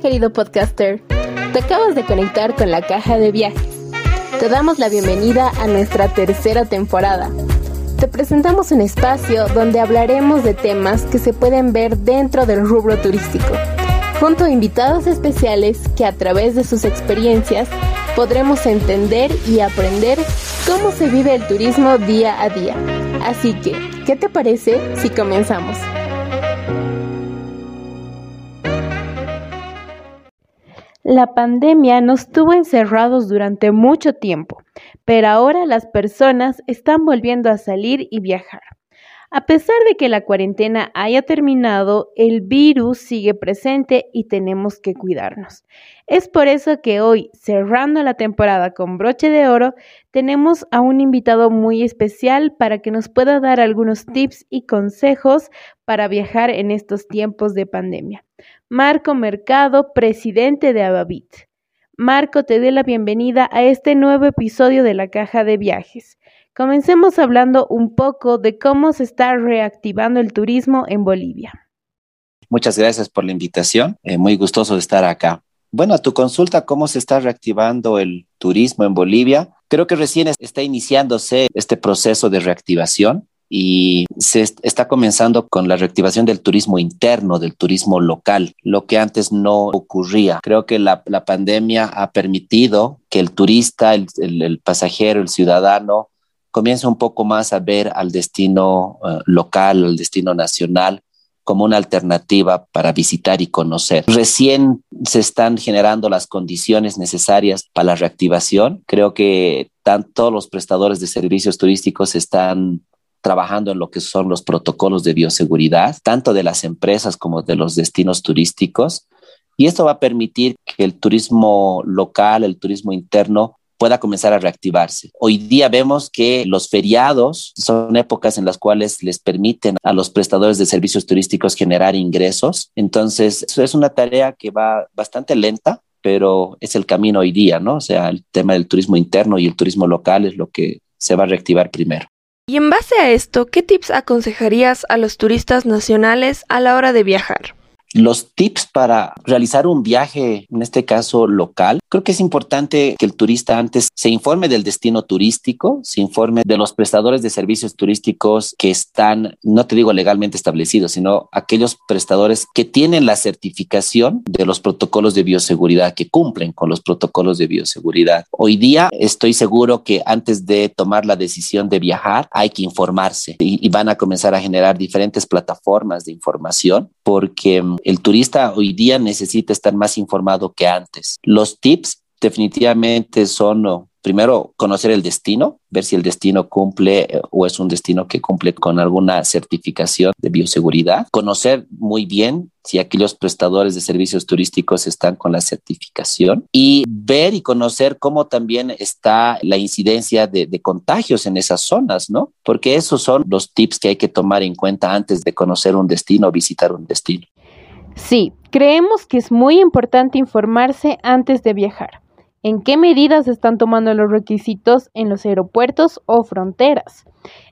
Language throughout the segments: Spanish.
Querido podcaster, te acabas de conectar con la caja de viajes. Te damos la bienvenida a nuestra tercera temporada. Te presentamos un espacio donde hablaremos de temas que se pueden ver dentro del rubro turístico, junto a invitados especiales que a través de sus experiencias podremos entender y aprender cómo se vive el turismo día a día. Así que, ¿qué te parece si comenzamos? La pandemia nos tuvo encerrados durante mucho tiempo, pero ahora las personas están volviendo a salir y viajar. A pesar de que la cuarentena haya terminado, el virus sigue presente y tenemos que cuidarnos. Es por eso que hoy, cerrando la temporada con broche de oro, tenemos a un invitado muy especial para que nos pueda dar algunos tips y consejos para viajar en estos tiempos de pandemia. Marco Mercado, presidente de Abavit. Marco, te doy la bienvenida a este nuevo episodio de la Caja de Viajes. Comencemos hablando un poco de cómo se está reactivando el turismo en Bolivia. Muchas gracias por la invitación. Eh, muy gustoso de estar acá. Bueno, a tu consulta, ¿cómo se está reactivando el turismo en Bolivia? Creo que recién está iniciándose este proceso de reactivación y se está comenzando con la reactivación del turismo interno, del turismo local, lo que antes no ocurría. Creo que la, pandemia ha permitido que el turista, el, pasajero, el ciudadano, comience un poco más a ver al destino eh, local, al destino nacional como una alternativa para visitar y conocer. Recién se están generando las condiciones necesarias para la reactivación. Creo que todos los prestadores de servicios turísticos están trabajando en lo que son los protocolos de bioseguridad, tanto de las empresas como de los destinos turísticos. Y esto va a permitir que el turismo local, el turismo interno, pueda comenzar a reactivarse. Hoy día vemos que los feriados son épocas en las cuales les permiten a los prestadores de servicios turísticos generar ingresos. Entonces, eso es una tarea que va bastante lenta, pero es el camino hoy día, ¿no? O sea, el tema del turismo interno y el turismo local es lo que se va a reactivar primero. Y en base a esto, ¿qué tips aconsejarías a los turistas nacionales a la hora de viajar? Los tips para realizar un viaje, en este caso local, creo que es importante que el turista antes se informe del destino turístico, se informe de los prestadores de servicios turísticos que están, no te digo legalmente establecidos, sino aquellos prestadores que tienen la certificación de los protocolos de bioseguridad, que cumplen con los protocolos de bioseguridad. Hoy día estoy seguro que antes de tomar la decisión de viajar hay que informarse y, y van a comenzar a generar diferentes plataformas de información porque el turista hoy día necesita estar más informado que antes. Los tips definitivamente son, primero, conocer el destino, ver si el destino cumple eh, o es un destino que cumple con alguna certificación de bioseguridad, conocer muy bien si aquellos prestadores de servicios turísticos están con la certificación y ver y conocer cómo también está la incidencia de, de, contagios en esas zonas, ¿no? Porque esos son los tips que hay que tomar en cuenta antes de conocer un destino o visitar un destino. Sí, creemos que es muy importante informarse antes de viajar. ¿En qué medidas están tomando los requisitos en los aeropuertos o fronteras?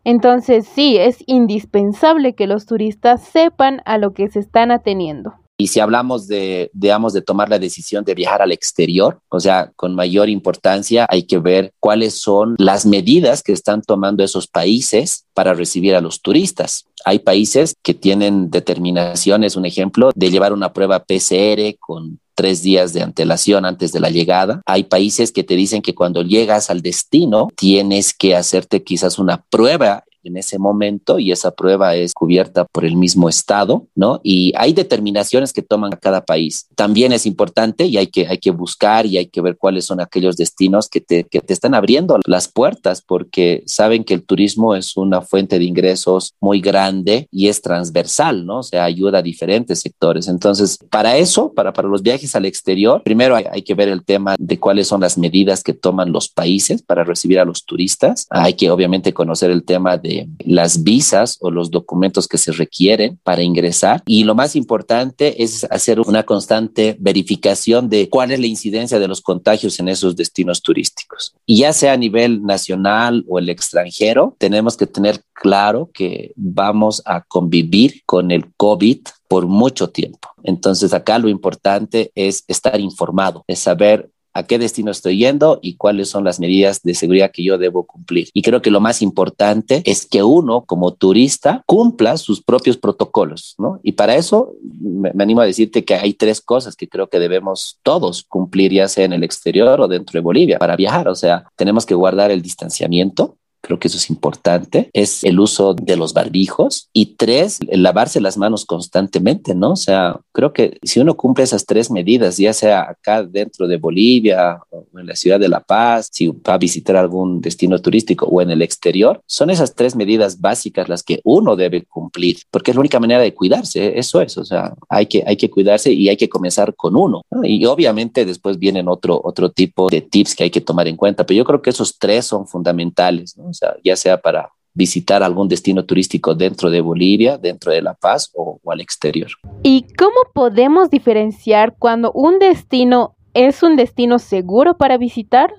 Entonces sí, es indispensable que los turistas sepan a lo que se están ateniendo. Y si hablamos de, digamos, de tomar la decisión de viajar al exterior, o sea, con mayor importancia hay que ver cuáles son las medidas que están tomando esos países para recibir a los turistas. Hay países que tienen determinaciones, un ejemplo, de llevar una prueba PCR con tres días de antelación antes de la llegada. Hay países que te dicen que cuando llegas al destino tienes que hacerte quizás una prueba en ese momento y esa prueba es cubierta por el mismo Estado, ¿no? Y hay determinaciones que toman cada país. También es importante y hay que, hay que buscar y hay que ver cuáles son aquellos destinos que te, que te están abriendo las puertas porque saben que el turismo es una fuente de ingresos muy grande y es transversal, ¿no? O sea, ayuda a diferentes sectores. Entonces, para eso, para, para los viajes al exterior, primero hay, hay que ver el tema de cuáles son las medidas que toman los países para recibir a los turistas. Hay que obviamente conocer el tema de las visas o los documentos que se requieren para ingresar. Y lo más importante es hacer una constante verificación de cuál es la incidencia de los contagios en esos destinos turísticos. Y ya sea a nivel nacional o el extranjero, tenemos que tener claro que vamos a convivir con el COVID por mucho tiempo. Entonces acá lo importante es estar informado, es saber a qué destino estoy yendo y cuáles son las medidas de seguridad que yo debo cumplir. Y creo que lo más importante es que uno como turista cumpla sus propios protocolos, ¿no? Y para eso me, animo a decirte que hay tres cosas que creo que debemos todos cumplir, ya sea en el exterior o dentro de Bolivia, para viajar. O sea, tenemos que guardar el distanciamiento, creo que eso es importante, es el uso de los barbijos y tres, el lavarse las manos constantemente, ¿no? O sea, creo que si uno cumple esas tres medidas, ya sea acá dentro de Bolivia o en la ciudad de La Paz, si va a visitar algún destino turístico o en el exterior, son esas tres medidas básicas las que uno debe cumplir, porque es la única manera de cuidarse, eso es, o sea, hay que, hay que cuidarse y hay que comenzar con uno. Y obviamente después vienen otro, otro tipo de tips que hay que tomar en cuenta, pero yo creo que esos tres son fundamentales, ¿no? Ya sea para visitar algún destino turístico dentro de Bolivia, dentro de La Paz o, o al exterior. ¿Y cómo podemos diferenciar cuando un destino es un destino seguro para visitar?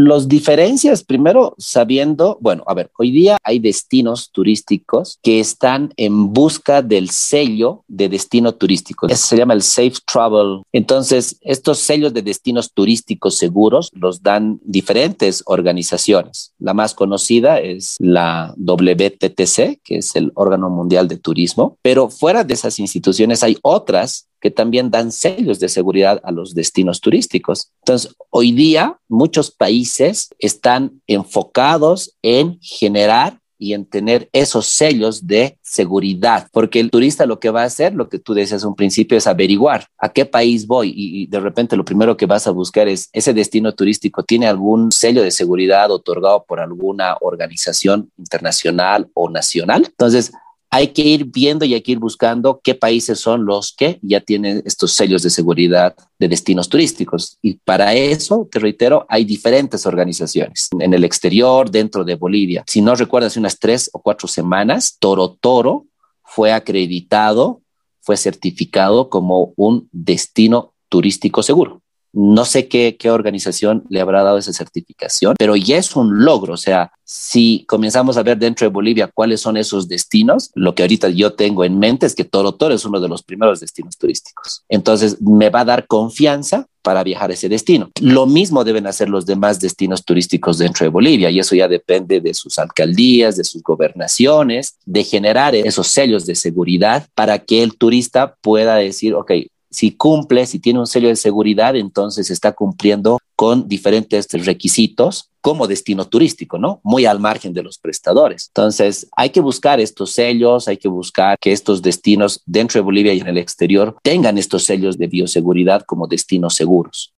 Los diferencias, primero sabiendo, bueno, a ver, hoy día hay destinos turísticos que están en busca del sello de destino turístico. Eso se llama el Safe Travel. Entonces, estos sellos de destinos turísticos seguros los dan diferentes organizaciones. La más conocida es la WTTC, que es el órgano mundial de turismo, pero fuera de esas instituciones hay otras que también dan sellos de seguridad a los destinos turísticos. Entonces, hoy día muchos países están enfocados en generar y en tener esos sellos de seguridad, porque el turista lo que va a hacer, lo que tú decías un principio, es averiguar a qué país voy y, de repente lo primero que vas a buscar es ese destino turístico tiene algún sello de seguridad otorgado por alguna organización internacional o nacional. Entonces, hay que ir viendo y hay que ir buscando qué países son los que ya tienen estos sellos de seguridad de destinos turísticos. Y para eso, te reitero, hay diferentes organizaciones en el exterior, dentro de Bolivia. Si no recuerdas, unas tres o cuatro semanas, Toro Toro fue acreditado, fue certificado como un destino turístico seguro. No sé qué, organización le habrá dado esa certificación, pero ya es un logro. O sea, si comenzamos a ver dentro de Bolivia cuáles son esos destinos, lo que ahorita yo tengo en mente es que Toro Toro es uno de los primeros destinos turísticos. Entonces, me va a dar confianza para viajar a ese destino. Lo mismo deben hacer los demás destinos turísticos dentro de Bolivia y eso ya depende de sus alcaldías, de sus gobernaciones, de generar esos sellos de seguridad para que el turista pueda decir, ok, si cumple, si tiene un sello de seguridad, entonces está cumpliendo con diferentes requisitos como destino turístico, ¿no? Muy al margen de los prestadores. Entonces, hay que buscar estos sellos, hay que buscar que estos destinos dentro de Bolivia y en el exterior tengan estos sellos de bioseguridad como destinos seguros.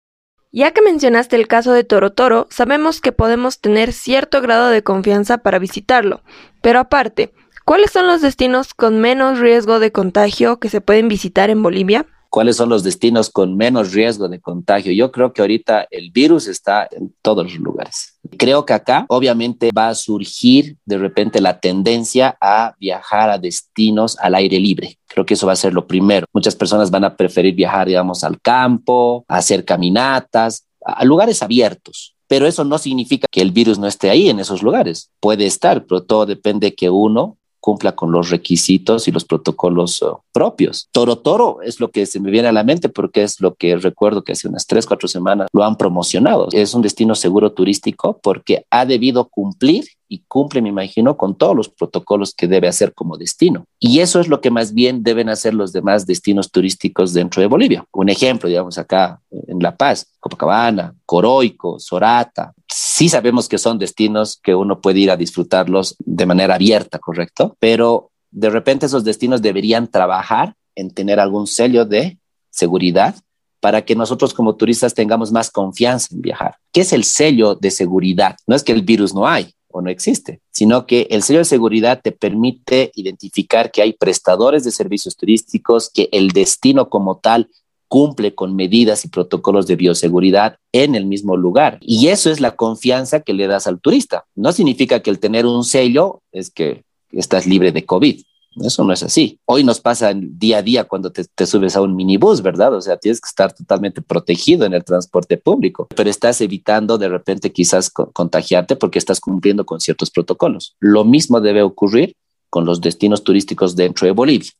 Ya que mencionaste el caso de Toro Toro, sabemos que podemos tener cierto grado de confianza para visitarlo, pero aparte, ¿cuáles son los destinos con menos riesgo de contagio que se pueden visitar en Bolivia? Cuáles son los destinos con menos riesgo de contagio. Yo creo que ahorita el virus está en todos los lugares. Creo que acá obviamente va a surgir de repente la tendencia a viajar a destinos al aire libre. Creo que eso va a ser lo primero. Muchas personas van a preferir viajar, digamos, al campo, a hacer caminatas, a lugares abiertos. Pero eso no significa que el virus no esté ahí en esos lugares. Puede estar, pero todo depende que uno cumpla con los requisitos y los protocolos uh, propios. Toro Toro es lo que se me viene a la mente porque es lo que recuerdo que hace unas tres, cuatro semanas lo han promocionado. Es un destino seguro turístico porque ha debido cumplir y cumple, me imagino, con todos los protocolos que debe hacer como destino. Y eso es lo que más bien deben hacer los demás destinos turísticos dentro de Bolivia. Un ejemplo, digamos, acá en La Paz, Copacabana, Coroico, Sorata. Sí sabemos que son destinos que uno puede ir a disfrutarlos de manera abierta, ¿correcto? Pero de repente esos destinos deberían trabajar en tener algún sello de seguridad para que nosotros como turistas tengamos más confianza en viajar. ¿Qué es el sello de seguridad? No es que el virus no hay, o no existe, sino que el sello de seguridad te permite identificar que hay prestadores de servicios turísticos, que el destino como tal cumple con medidas y protocolos de bioseguridad en el mismo lugar. Y eso es la confianza que le das al turista. No significa que el tener un sello es que estás libre de COVID. Eso no es así. Hoy nos pasa día a día cuando te, subes a un minibús, ¿verdad? O sea, tienes que estar totalmente protegido en el transporte público, pero estás evitando de repente quizás contagiarte porque estás cumpliendo con ciertos protocolos. Lo mismo debe ocurrir con los destinos turísticos dentro de Bolivia.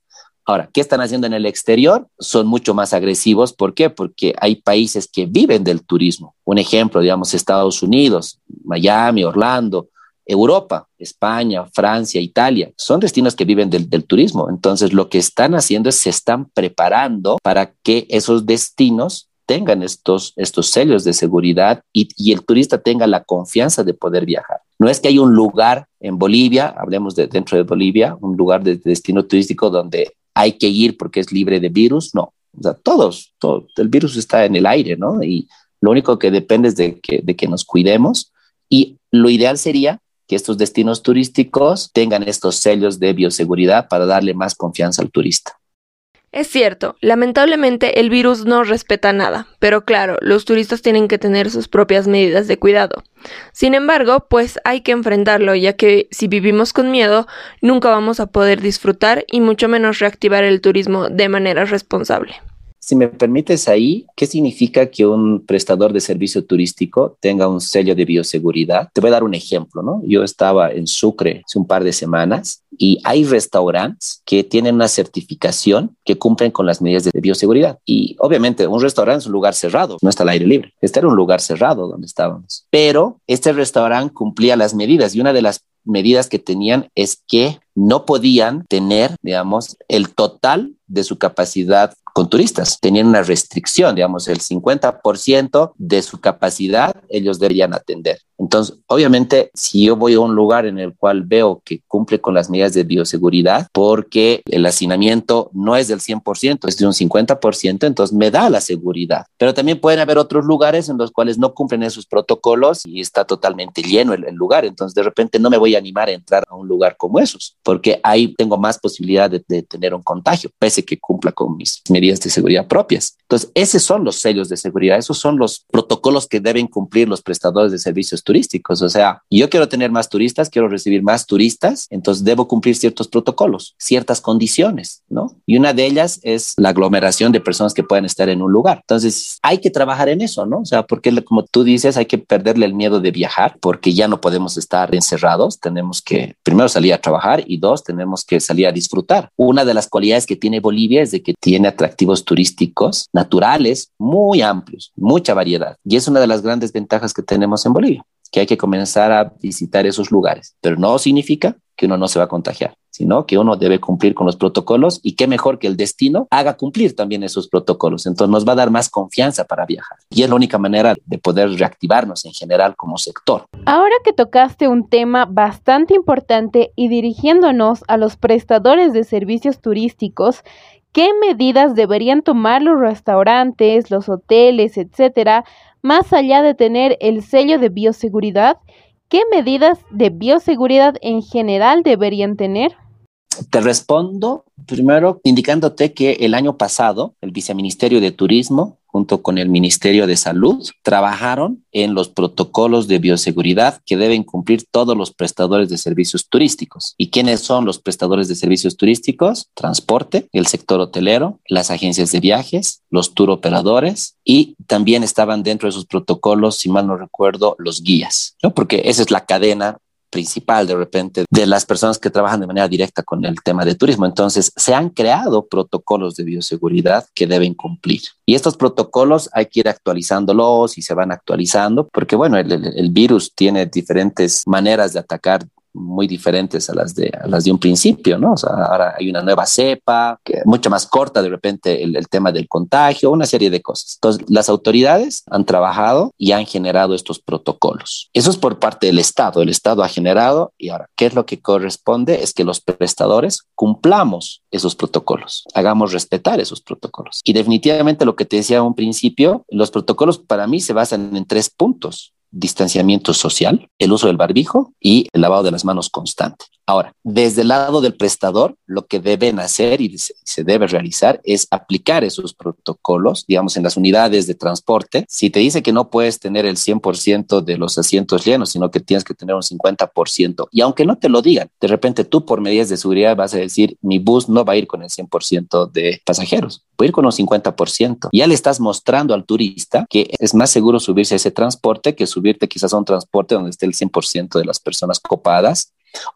Ahora, ¿qué están haciendo en el exterior? Son mucho más agresivos. ¿Por qué? Porque hay países que viven del turismo. Un ejemplo, digamos, Estados Unidos, Miami, Orlando, Europa, España, Francia, Italia, son destinos que viven del, turismo. Entonces, lo que están haciendo es se están preparando para que esos destinos tengan estos, estos sellos de seguridad y, el turista tenga la confianza de poder viajar. No es que hay un lugar en Bolivia, hablemos de dentro de Bolivia, un lugar de destino turístico donde hay que ir porque es libre de virus, no. O sea, todos, todo, el virus está en el aire, ¿no? Y lo único que depende es de que, de que nos cuidemos y lo ideal sería que estos destinos turísticos tengan estos sellos de bioseguridad para darle más confianza al turista. Es cierto, lamentablemente el virus no respeta nada, pero claro, los turistas tienen que tener sus propias medidas de cuidado. Sin embargo, pues hay que enfrentarlo, ya que si vivimos con miedo, nunca vamos a poder disfrutar y mucho menos reactivar el turismo de manera responsable. Si me permites ahí, ¿qué significa que un prestador de servicio turístico tenga un sello de bioseguridad? Te voy a dar un ejemplo, ¿no? Yo estaba en Sucre hace un par de semanas y hay restaurantes que tienen una certificación que cumplen con las medidas de bioseguridad. Y obviamente un restaurante es un lugar cerrado, no está al aire libre. Este era un lugar cerrado donde estábamos. Pero este restaurante cumplía las medidas y una de las medidas que tenían es que no podían tener, digamos, el total de su capacidad con turistas. Tenían una restricción, digamos, el 50% de su capacidad ellos deberían atender. Entonces, obviamente, si yo voy a un lugar en el cual veo que cumple con las medidas de bioseguridad, porque el hacinamiento no es del 100%, es de un 50%, entonces me da la seguridad. Pero también pueden haber otros lugares en los cuales no cumplen esos protocolos y está totalmente lleno el, el lugar. Entonces, de repente no me voy a animar a entrar a un lugar como esos, porque ahí tengo más posibilidad de, de tener un contagio, pese que cumpla con mis medidas de seguridad propias. Entonces, esos son los sellos de seguridad, esos son los protocolos que deben cumplir los prestadores de servicios turísticos. O sea, yo quiero tener más turistas, quiero recibir más turistas, entonces debo cumplir ciertos protocolos, ciertas condiciones, ¿no? Y una de ellas es la aglomeración de personas que pueden estar en un lugar. Entonces, hay que trabajar en eso, ¿no? O sea, porque como tú dices, hay que perderle el miedo de viajar porque ya no podemos estar encerrados, tenemos que primero salir a trabajar y dos, tenemos que salir a disfrutar. Una de las cualidades que tiene Bolivia es de que tiene atractivos turísticos naturales muy amplios, mucha variedad. Y es una de las grandes ventajas que tenemos en Bolivia que hay que comenzar a visitar esos lugares, pero no significa que uno no se va a contagiar, sino que uno debe cumplir con los protocolos y qué mejor que el destino haga cumplir también esos protocolos. Entonces nos va a dar más confianza para viajar y es la única manera de poder reactivarnos en general como sector. Ahora que tocaste un tema bastante importante y dirigiéndonos a los prestadores de servicios turísticos, ¿qué medidas deberían tomar los restaurantes, los hoteles, etcétera? Más allá de tener el sello de bioseguridad, ¿qué medidas de bioseguridad en general deberían tener? Te respondo primero indicándote que el año pasado el Viceministerio de Turismo junto con el Ministerio de Salud, trabajaron en los protocolos de bioseguridad que deben cumplir todos los prestadores de servicios turísticos. ¿Y quiénes son los prestadores de servicios turísticos? Transporte, el sector hotelero, las agencias de viajes, los tour operadores y también estaban dentro de esos protocolos, si mal no recuerdo, los guías, ¿no? Porque esa es la cadena principal de repente de las personas que trabajan de manera directa con el tema de turismo. Entonces, se han creado protocolos de bioseguridad que deben cumplir. Y estos protocolos hay que ir actualizándolos y se van actualizando porque, bueno, el, el virus tiene diferentes maneras de atacar muy diferentes a las de, a las de un principio, ¿no? O sea, ahora hay una nueva cepa, que mucho más corta de repente el, el, tema del contagio, una serie de cosas. Entonces, las autoridades han trabajado y han generado estos protocolos. Eso es por parte del Estado. El Estado ha generado y ahora, ¿qué es lo que corresponde? Es que los prestadores cumplamos esos protocolos, hagamos respetar esos protocolos. Y definitivamente lo que te decía a un principio, los protocolos para mí se basan en tres puntos distanciamiento social, el uso del barbijo y el lavado de las manos constante. Ahora, desde el lado del prestador, lo que deben hacer y se debe realizar es aplicar esos protocolos, digamos, en las unidades de transporte. Si te dice que no puedes tener el 100% de los asientos llenos, sino que tienes que tener un 50%, y aunque no te lo digan, de repente tú por medidas de seguridad vas a decir, mi bus no va a ir con el 100% de pasajeros, voy a ir con un 50%. Ya le estás mostrando al turista que es más seguro subirse a ese transporte que subirte quizás a un transporte donde esté el 100% de las personas copadas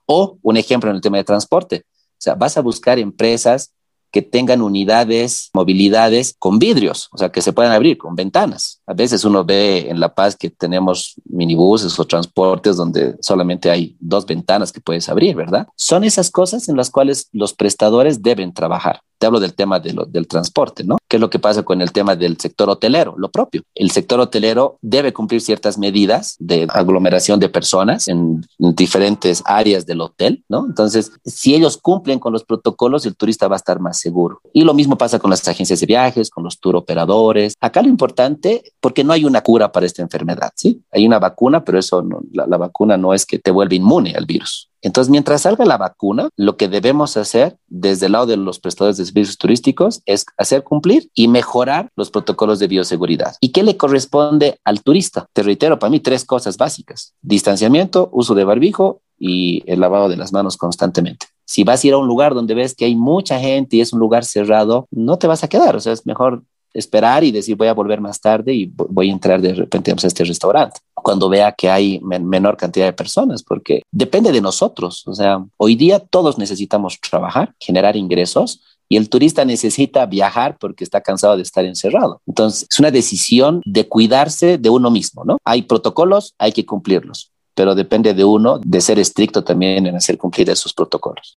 o un ejemplo en el tema de transporte. O sea, vas a buscar empresas que tengan unidades, movilidades con vidrios, o sea, que se puedan abrir con ventanas. A veces uno ve en La Paz que tenemos minibuses o transportes donde solamente hay dos ventanas que puedes abrir, ¿verdad? Son esas cosas en las cuales los prestadores deben trabajar. Te hablo del tema del transporte, ¿no? ¿Qué es lo que pasa con el tema del sector hotelero? Lo propio. El sector hotelero debe cumplir ciertas medidas de aglomeración de personas en, diferentes áreas del hotel, ¿no? Entonces, si ellos cumplen con los protocolos, el turista va a estar más seguro. Y lo mismo pasa con las agencias de viajes, con los tour operadores. Acá lo importante, porque no hay una cura para esta enfermedad, ¿sí? Hay una vacuna, pero eso la, la vacuna no es que te vuelva inmune al virus. Entonces, mientras salga la vacuna, lo que debemos hacer desde el lado de los prestadores de servicios turísticos es hacer cumplir y mejorar los protocolos de bioseguridad. ¿Y qué le corresponde al turista? Te reitero, para mí tres cosas básicas. Distanciamiento, uso de barbijo y el lavado de las manos constantemente. Si vas a ir a un lugar donde ves que hay mucha gente y es un lugar cerrado, no te vas a quedar. O sea, es mejor esperar y decir voy a volver más tarde y voy a entrar de repente a este restaurante cuando vea que hay menor cantidad de personas, porque depende de nosotros. O sea, hoy día todos necesitamos trabajar, generar ingresos y el turista necesita viajar porque está cansado de estar encerrado. Entonces, es una decisión de cuidarse de uno mismo, ¿no? Hay protocolos, hay que cumplirlos, pero depende de uno de ser estricto también en hacer cumplir esos protocolos.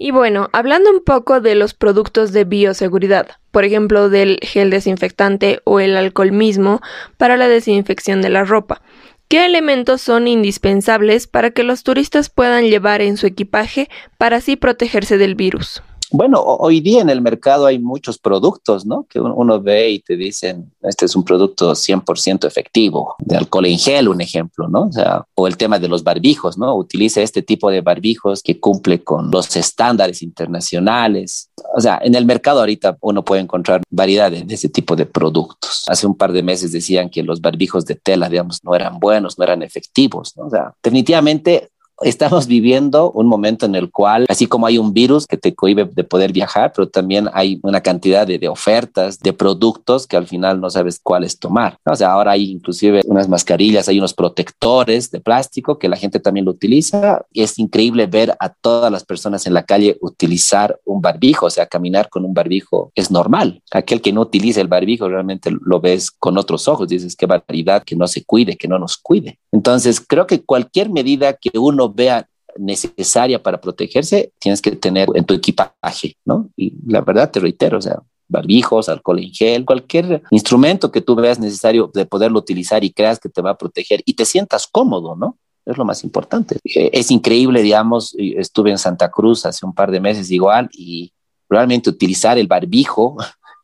Y bueno, hablando un poco de los productos de bioseguridad, por ejemplo del gel desinfectante o el alcohol mismo para la desinfección de la ropa, ¿qué elementos son indispensables para que los turistas puedan llevar en su equipaje para así protegerse del virus? Bueno, hoy día en el mercado hay muchos productos, ¿no? Que uno ve y te dicen, este es un producto 100% efectivo, de alcohol en gel, un ejemplo, ¿no? O el tema de los barbijos, ¿no? Utiliza este tipo de barbijos que cumple con los estándares internacionales. O sea, en el mercado ahorita uno puede encontrar variedad de, ese tipo de productos. Hace un par de meses decían que los barbijos de tela, digamos, no eran buenos, no eran efectivos, ¿no? O sea, definitivamente estamos viviendo un momento en el cual, así como hay un virus que te cohibe de poder viajar, pero también hay una cantidad de, ofertas, de productos que al final no sabes cuáles tomar. O sea, ahora hay inclusive unas mascarillas, hay unos protectores de plástico que la gente también lo utiliza. Y es increíble ver a todas las personas en la calle utilizar un barbijo, o sea, caminar con un barbijo es normal. Aquel que no utiliza el barbijo realmente lo ves con otros ojos, dices qué barbaridad, que no se cuide, que no nos cuide. Entonces, creo que cualquier medida que uno vea necesaria para protegerse, tienes que tener en tu equipaje, ¿no? Y la verdad te reitero, o sea, barbijos, alcohol en gel, cualquier instrumento que tú veas necesario de poderlo utilizar y creas que te va a proteger y te sientas cómodo, ¿no? Es lo más importante. Eh, es increíble, digamos, estuve en Santa Cruz hace un par de meses igual y realmente utilizar el barbijo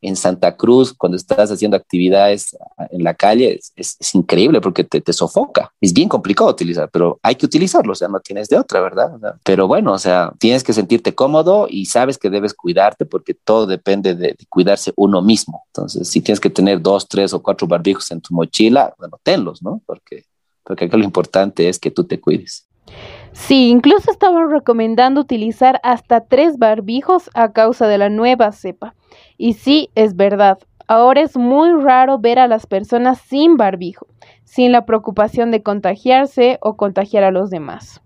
en Santa Cruz, cuando estás haciendo actividades en la calle, es, increíble porque te, sofoca. Es bien complicado utilizar, pero hay que utilizarlo, o sea, no tienes de otra, ¿verdad? Pero bueno, o sea, tienes que sentirte cómodo y sabes que debes cuidarte porque todo depende de, cuidarse uno mismo. Entonces, si tienes que tener dos, tres o cuatro barbijos en tu mochila, bueno, tenlos, ¿no? Porque, porque acá lo importante es que tú te cuides. Sí, incluso estaban recomendando utilizar hasta tres barbijos a causa de la nueva cepa. Y sí, es verdad, ahora es muy raro ver a las personas sin barbijo, sin la preocupación de contagiarse o contagiar a los demás.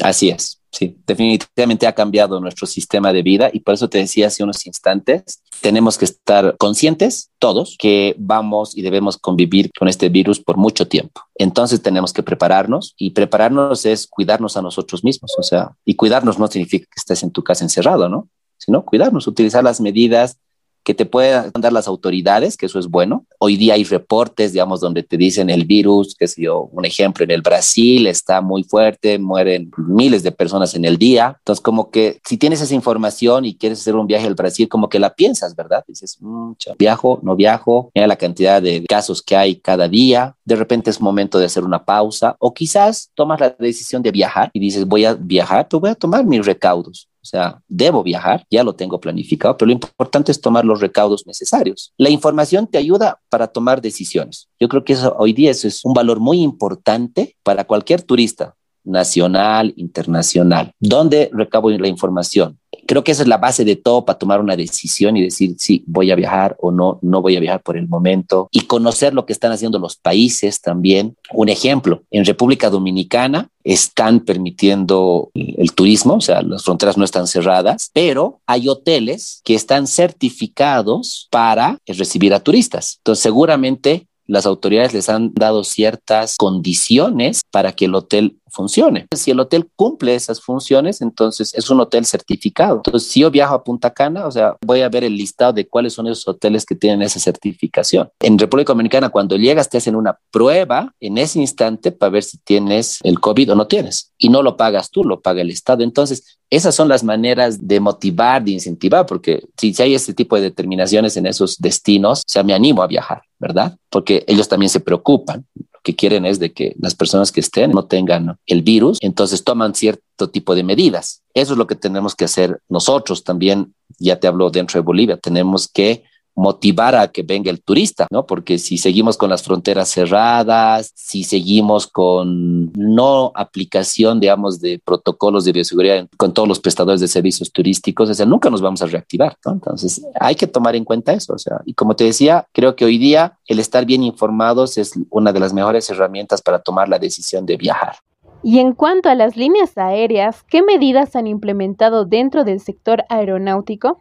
Así es, sí, definitivamente ha cambiado nuestro sistema de vida y por eso te decía hace unos instantes, tenemos que estar conscientes todos que vamos y debemos convivir con este virus por mucho tiempo. Entonces tenemos que prepararnos y prepararnos es cuidarnos a nosotros mismos, o sea, y cuidarnos no significa que estés en tu casa encerrado, ¿no? Sino cuidarnos, utilizar las medidas que te puedan dar las autoridades, que eso es bueno. Hoy día hay reportes, digamos, donde te dicen el virus, que sé yo, un ejemplo, en el Brasil está muy fuerte, mueren miles de personas en el día. Entonces, como que si tienes esa información y quieres hacer un viaje al Brasil, como que la piensas, ¿verdad? Dices, mm, viajo, no viajo, mira la cantidad de casos que hay cada día, de repente es momento de hacer una pausa o quizás tomas la decisión de viajar y dices, voy a viajar, pues voy a tomar mis recaudos. O sea, debo viajar, ya lo tengo planificado, pero lo importante es tomar los recaudos necesarios. La información te ayuda para tomar decisiones. Yo creo que eso, hoy día eso es un valor muy importante para cualquier turista nacional, internacional. ¿Dónde recabo la información? Creo que esa es la base de todo para tomar una decisión y decir si voy a viajar o no, no voy a viajar por el momento y conocer lo que están haciendo los países también. Un ejemplo, en República Dominicana están permitiendo el turismo, o sea, las fronteras no están cerradas, pero hay hoteles que están certificados para recibir a turistas. Entonces, seguramente las autoridades les han dado ciertas condiciones para que el hotel funcione. Si el hotel cumple esas funciones, entonces es un hotel certificado. Entonces, si yo viajo a Punta Cana, o sea, voy a ver el listado de cuáles son esos hoteles que tienen esa certificación. En República Dominicana, cuando llegas, te hacen una prueba en ese instante para ver si tienes el COVID o no tienes. Y no lo pagas tú, lo paga el Estado. Entonces, esas son las maneras de motivar, de incentivar, porque si, hay este tipo de determinaciones en esos destinos, o sea, me animo a viajar, ¿verdad? Porque ellos también se preocupan que quieren es de que las personas que estén no tengan el virus, entonces toman cierto tipo de medidas. Eso es lo que tenemos que hacer nosotros también, ya te hablo dentro de Bolivia, tenemos que motivar a que venga el turista, ¿no? Porque si seguimos con las fronteras cerradas, si seguimos con no aplicación, digamos, de protocolos de bioseguridad con todos los prestadores de servicios turísticos, o sea, nunca nos vamos a reactivar, ¿no? Entonces, hay que tomar en cuenta eso, o sea, y como te decía, creo que hoy día el estar bien informados es una de las mejores herramientas para tomar la decisión de viajar. Y en cuanto a las líneas aéreas, ¿qué medidas han implementado dentro del sector aeronáutico?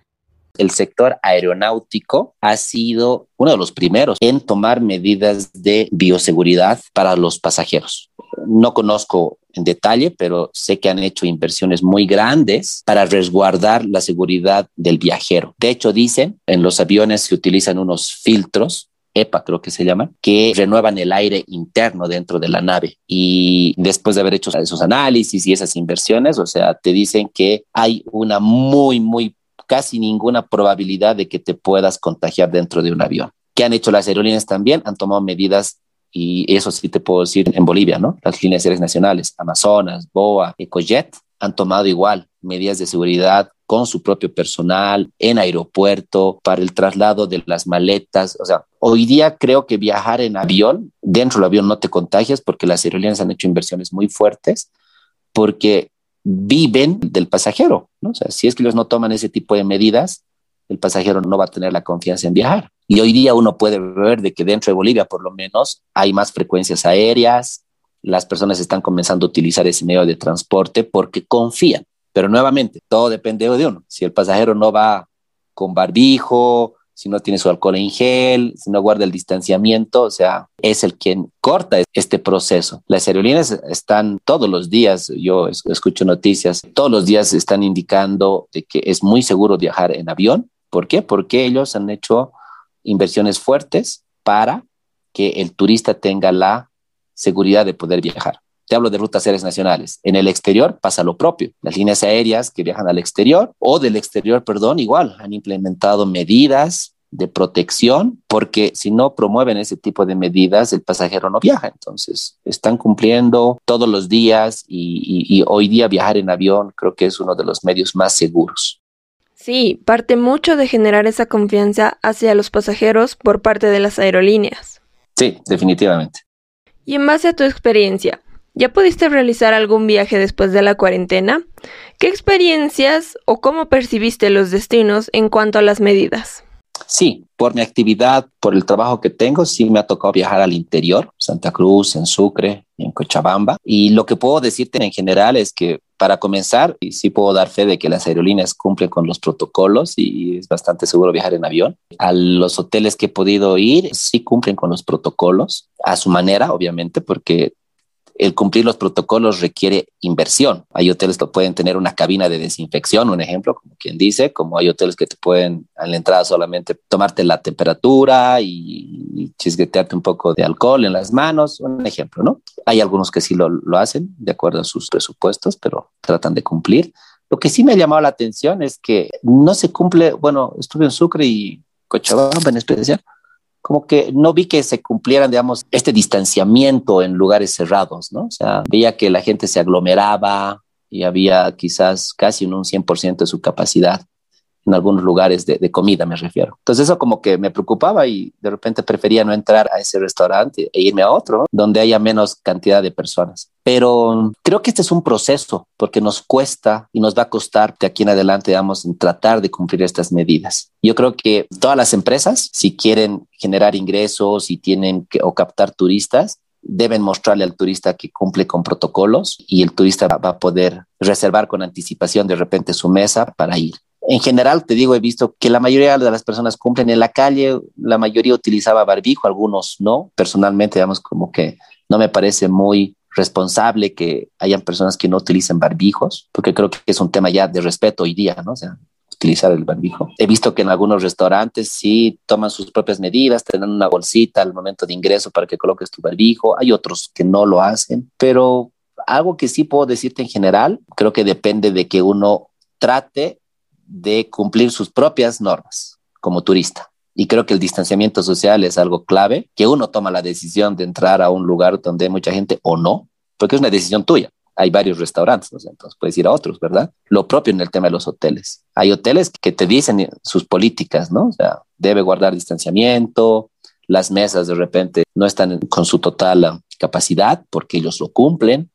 El sector aeronáutico ha sido uno de los primeros en tomar medidas de bioseguridad para los pasajeros. No conozco en detalle, pero sé que han hecho inversiones muy grandes para resguardar la seguridad del viajero. De hecho, dicen, en los aviones se utilizan unos filtros EPA creo que se llama, que renuevan el aire interno dentro de la nave. Y después de haber hecho esos análisis y esas inversiones, o sea, te dicen que hay una muy, muy casi ninguna probabilidad de que te puedas contagiar dentro de un avión. ¿Qué han hecho las aerolíneas también? Han tomado medidas y eso sí te puedo decir en Bolivia, ¿no? Las líneas aéreas nacionales, Amazonas, BOA, Ecojet, han tomado igual medidas de seguridad con su propio personal en aeropuerto para el traslado de las maletas. O sea, hoy día creo que viajar en avión, dentro del avión no te contagias porque las aerolíneas han hecho inversiones muy fuertes porque viven del pasajero, ¿no? O sea, si es que ellos no toman ese tipo de medidas, el pasajero no va a tener la confianza en viajar. Y hoy día uno puede ver de que dentro de Bolivia, por lo menos, hay más frecuencias aéreas, las personas están comenzando a utilizar ese medio de transporte porque confían. Pero nuevamente, todo depende de uno. Si el pasajero no va con barbijo, si no tiene su alcohol en gel, si no guarda el distanciamiento, o sea, es el quien corta este proceso. Las aerolíneas están todos los días, yo escucho noticias, todos los días están indicando de que es muy seguro viajar en avión. ¿Por qué? Porque ellos han hecho inversiones fuertes para que el turista tenga la seguridad de poder viajar. Te hablo de rutas aéreas nacionales. En el exterior pasa lo propio. Las líneas aéreas que viajan al exterior o del exterior, perdón, igual han implementado medidas de protección, porque si no promueven ese tipo de medidas, el pasajero no viaja. Entonces, están cumpliendo todos los días y, y hoy día viajar en avión creo que es uno de los medios más seguros. Sí, parte mucho de generar esa confianza hacia los pasajeros por parte de las aerolíneas. Sí, definitivamente. Y en base a tu experiencia, ¿Ya pudiste realizar algún viaje después de la cuarentena? ¿Qué experiencias o cómo percibiste los destinos en cuanto a las medidas? Sí, por mi actividad, por el trabajo que tengo, sí me ha tocado viajar al interior, Santa Cruz, en Sucre, en Cochabamba. Y lo que puedo decirte en general es que para comenzar, sí puedo dar fe de que las aerolíneas cumplen con los protocolos y es bastante seguro viajar en avión. A los hoteles que he podido ir, sí cumplen con los protocolos, a su manera, obviamente, porque el cumplir los protocolos requiere inversión. Hay hoteles que pueden tener una cabina de desinfección, un ejemplo, como quien dice, como hay hoteles que te pueden a la entrada solamente tomarte la temperatura y, chisguetearte un poco de alcohol en las manos, un ejemplo, ¿no? Hay algunos que sí lo, lo hacen de acuerdo a sus presupuestos, pero tratan de cumplir. Lo que sí me ha llamado la atención es que no se cumple, bueno, estuve en Sucre y Cochabamba en especial, como que no vi que se cumplieran, digamos, este distanciamiento en lugares cerrados, ¿no? O sea, veía que la gente se aglomeraba y había quizás casi un 100% de su capacidad en algunos lugares de, comida, me refiero. Entonces eso como que me preocupaba y de repente prefería no entrar a ese restaurante e irme a otro donde haya menos cantidad de personas. Pero creo que este es un proceso porque nos cuesta y nos va a costar de aquí en adelante, digamos, en tratar de cumplir estas medidas. Yo creo que todas las empresas, si quieren generar ingresos y tienen que o captar turistas, deben mostrarle al turista que cumple con protocolos y el turista va a poder reservar con anticipación de repente su mesa para ir. En general, te digo, he visto que la mayoría de las personas cumplen en la calle, la mayoría utilizaba barbijo, algunos no. Personalmente, digamos, como que no me parece muy responsable que hayan personas que no utilicen barbijos, porque creo que es un tema ya de respeto hoy día, ¿no? O sea, utilizar el barbijo. He visto que en algunos restaurantes sí toman sus propias medidas, tienen una bolsita al momento de ingreso para que coloques tu barbijo. Hay otros que no lo hacen, pero algo que sí puedo decirte en general, creo que depende de que uno trate de cumplir sus propias normas como turista. Y creo que el distanciamiento social es algo clave, que uno toma la decisión de entrar a un lugar donde hay mucha gente o no, porque es una decisión tuya. Hay varios restaurantes, entonces puedes ir a otros, ¿verdad? Lo propio en el tema de los hoteles. Hay hoteles que te dicen sus políticas, ¿no? O sea, debe guardar distanciamiento, las mesas de repente no están con su total capacidad porque ellos lo cumplen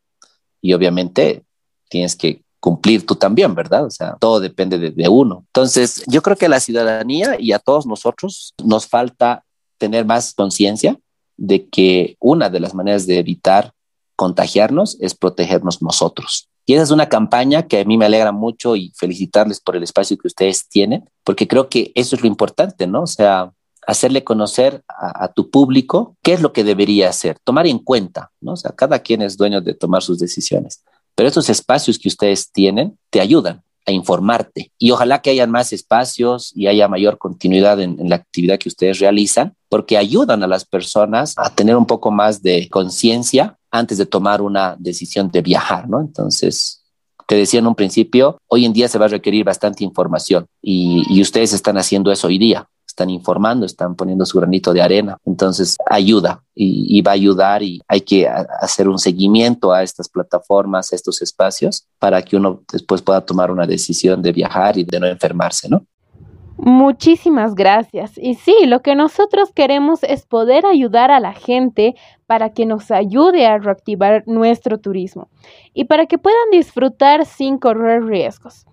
y obviamente tienes que cumplir tú también, ¿verdad? O sea, todo depende de, uno. Entonces, yo creo que a la ciudadanía y a todos nosotros nos falta tener más conciencia de que una de las maneras de evitar contagiarnos es protegernos nosotros. Y esa es una campaña que a mí me alegra mucho y felicitarles por el espacio que ustedes tienen, porque creo que eso es lo importante, ¿no? O sea, hacerle conocer a, a, tu público qué es lo que debería hacer, tomar en cuenta, ¿no? O sea, cada quien es dueño de tomar sus decisiones. Pero esos espacios que ustedes tienen te ayudan a informarte y ojalá que hayan más espacios y haya mayor continuidad en, la actividad que ustedes realizan, porque ayudan a las personas a tener un poco más de conciencia antes de tomar una decisión de viajar, ¿no? Entonces, te decía en un principio, hoy en día se va a requerir bastante información y ustedes están haciendo eso hoy día están informando, están poniendo su granito de arena. Entonces, ayuda y, va a ayudar y hay que hacer un seguimiento a estas plataformas, a estos espacios, para que uno después pueda tomar una decisión de viajar y de no enfermarse, ¿no? Muchísimas gracias. Y sí, lo que nosotros queremos es poder ayudar a la gente para que nos ayude a reactivar nuestro turismo y para que puedan disfrutar sin correr riesgos.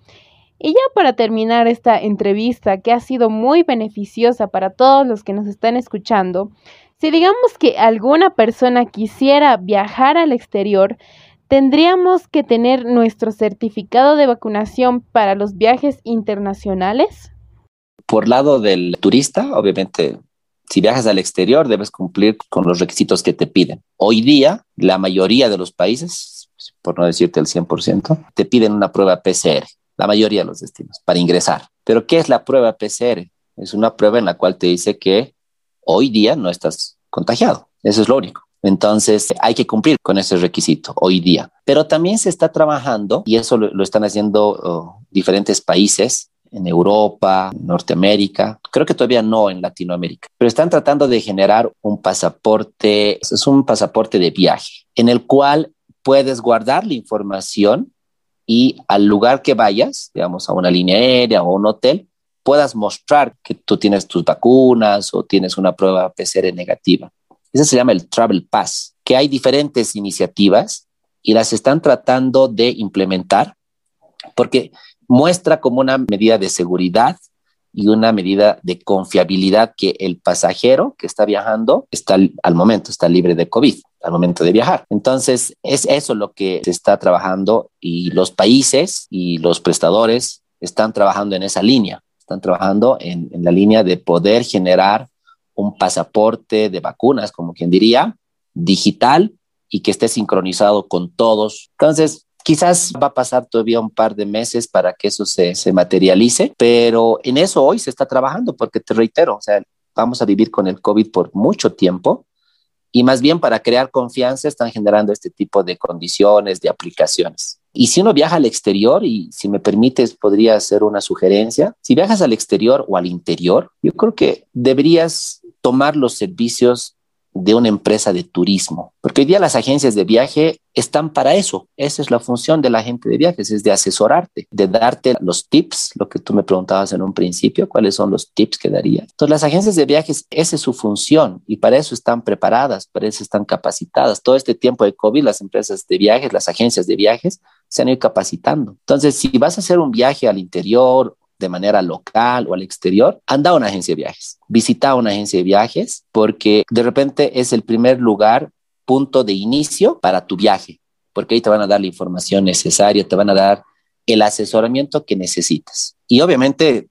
Y ya para terminar esta entrevista que ha sido muy beneficiosa para todos los que nos están escuchando, si digamos que alguna persona quisiera viajar al exterior, ¿tendríamos que tener nuestro certificado de vacunación para los viajes internacionales? Por lado del turista, obviamente, si viajas al exterior debes cumplir con los requisitos que te piden. Hoy día, la mayoría de los países, por no decirte el 100%, te piden una prueba PCR la mayoría de los destinos, para ingresar. Pero ¿qué es la prueba PCR? Es una prueba en la cual te dice que hoy día no estás contagiado. Eso es lo único. Entonces hay que cumplir con ese requisito hoy día. Pero también se está trabajando, y eso lo, están haciendo oh, diferentes países en Europa, Norteamérica, creo que todavía no en Latinoamérica, pero están tratando de generar un pasaporte, es un pasaporte de viaje, en el cual puedes guardar la información y al lugar que vayas, digamos, a una línea aérea o un hotel, puedas mostrar que tú tienes tus vacunas o tienes una prueba PCR negativa. Ese se llama el Travel Pass, que hay diferentes iniciativas y las están tratando de implementar porque muestra como una medida de seguridad y una medida de confiabilidad que el pasajero que está viajando está al momento, está libre de COVID al momento de viajar. Entonces, es eso lo que se está trabajando y los países y los prestadores están trabajando en esa línea, están trabajando en, la línea de poder generar un pasaporte de vacunas, como quien diría, digital, y que esté sincronizado con todos. Entonces, Quizás va a pasar todavía un par de meses para que eso se, se, materialice, pero en eso hoy se está trabajando porque te reitero, o sea, vamos a vivir con el COVID por mucho tiempo y más bien para crear confianza están generando este tipo de condiciones, de aplicaciones. Y si uno viaja al exterior, y si me permites, podría hacer una sugerencia, si viajas al exterior o al interior, yo creo que deberías tomar los servicios de una empresa de turismo, porque hoy día las agencias de viaje están para eso. Esa es la función de la gente de viajes, es de asesorarte, de darte los tips, lo que tú me preguntabas en un principio, cuáles son los tips que daría. Entonces, las agencias de viajes, esa es su función y para eso están preparadas, para eso están capacitadas. Todo este tiempo de COVID, las empresas de viajes, las agencias de viajes se han ido capacitando. Entonces, si vas a hacer un viaje al interior de manera local o al exterior, anda a una agencia de viajes, visita una agencia de viajes porque de repente es el primer lugar, punto de inicio para tu viaje, porque ahí te van a dar la información necesaria, te van a dar el asesoramiento que necesitas. Y obviamente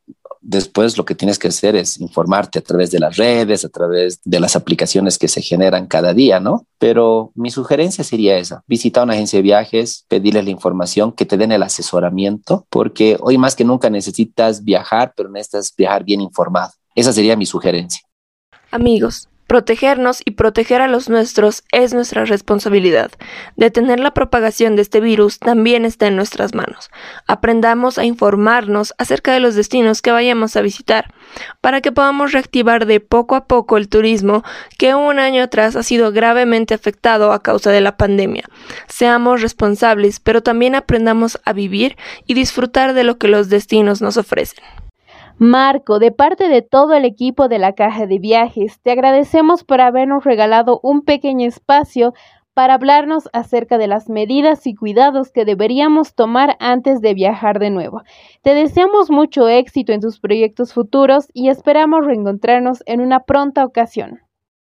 Después lo que tienes que hacer es informarte a través de las redes, a través de las aplicaciones que se generan cada día, ¿no? Pero mi sugerencia sería esa, visita una agencia de viajes, pedirles la información, que te den el asesoramiento, porque hoy más que nunca necesitas viajar, pero necesitas viajar bien informado. Esa sería mi sugerencia. Amigos, Protegernos y proteger a los nuestros es nuestra responsabilidad. Detener la propagación de este virus también está en nuestras manos. Aprendamos a informarnos acerca de los destinos que vayamos a visitar, para que podamos reactivar de poco a poco el turismo que un año atrás ha sido gravemente afectado a causa de la pandemia. Seamos responsables, pero también aprendamos a vivir y disfrutar de lo que los destinos nos ofrecen. Marco, de parte de todo el equipo de la Caja de Viajes, te agradecemos por habernos regalado un pequeño espacio para hablarnos acerca de las medidas y cuidados que deberíamos tomar antes de viajar de nuevo. Te deseamos mucho éxito en tus proyectos futuros y esperamos reencontrarnos en una pronta ocasión.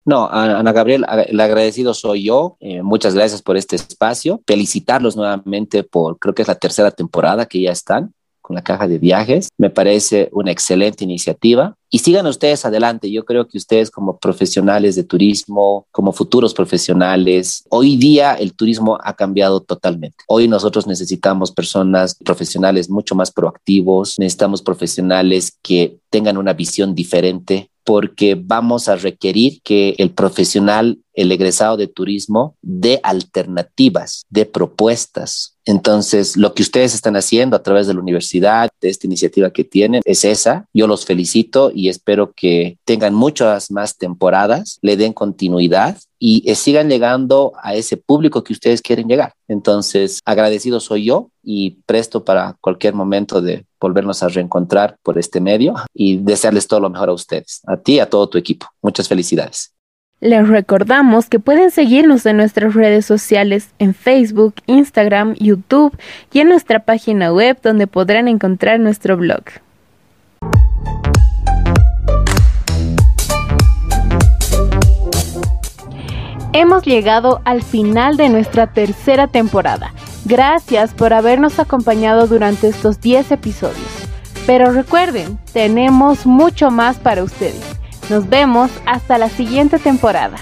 No, Ana Gabriel, el agradecido soy yo. Eh, muchas gracias por este espacio. Felicitarlos nuevamente por, creo que es la tercera temporada que ya están con la caja de viajes. Me parece una excelente iniciativa. Y sigan ustedes adelante. Yo creo que ustedes como profesionales de turismo, como futuros profesionales, hoy día el turismo ha cambiado totalmente. Hoy nosotros necesitamos personas profesionales mucho más proactivos, necesitamos profesionales que tengan una visión diferente porque vamos a requerir que el profesional, el egresado de turismo, dé alternativas, de propuestas. Entonces, lo que ustedes están haciendo a través de la universidad, de esta iniciativa que tienen, es esa. Yo los felicito y espero que tengan muchas más temporadas, le den continuidad y eh, sigan llegando a ese público que ustedes quieren llegar. Entonces, agradecido soy yo y presto para cualquier momento de volvernos a reencontrar por este medio y desearles todo lo mejor a ustedes, a ti y a todo tu equipo. Muchas felicidades. Les recordamos que pueden seguirnos en nuestras redes sociales en Facebook, Instagram, YouTube y en nuestra página web donde podrán encontrar nuestro blog. Hemos llegado al final de nuestra tercera temporada. Gracias por habernos acompañado durante estos 10 episodios. Pero recuerden, tenemos mucho más para ustedes. Nos vemos hasta la siguiente temporada.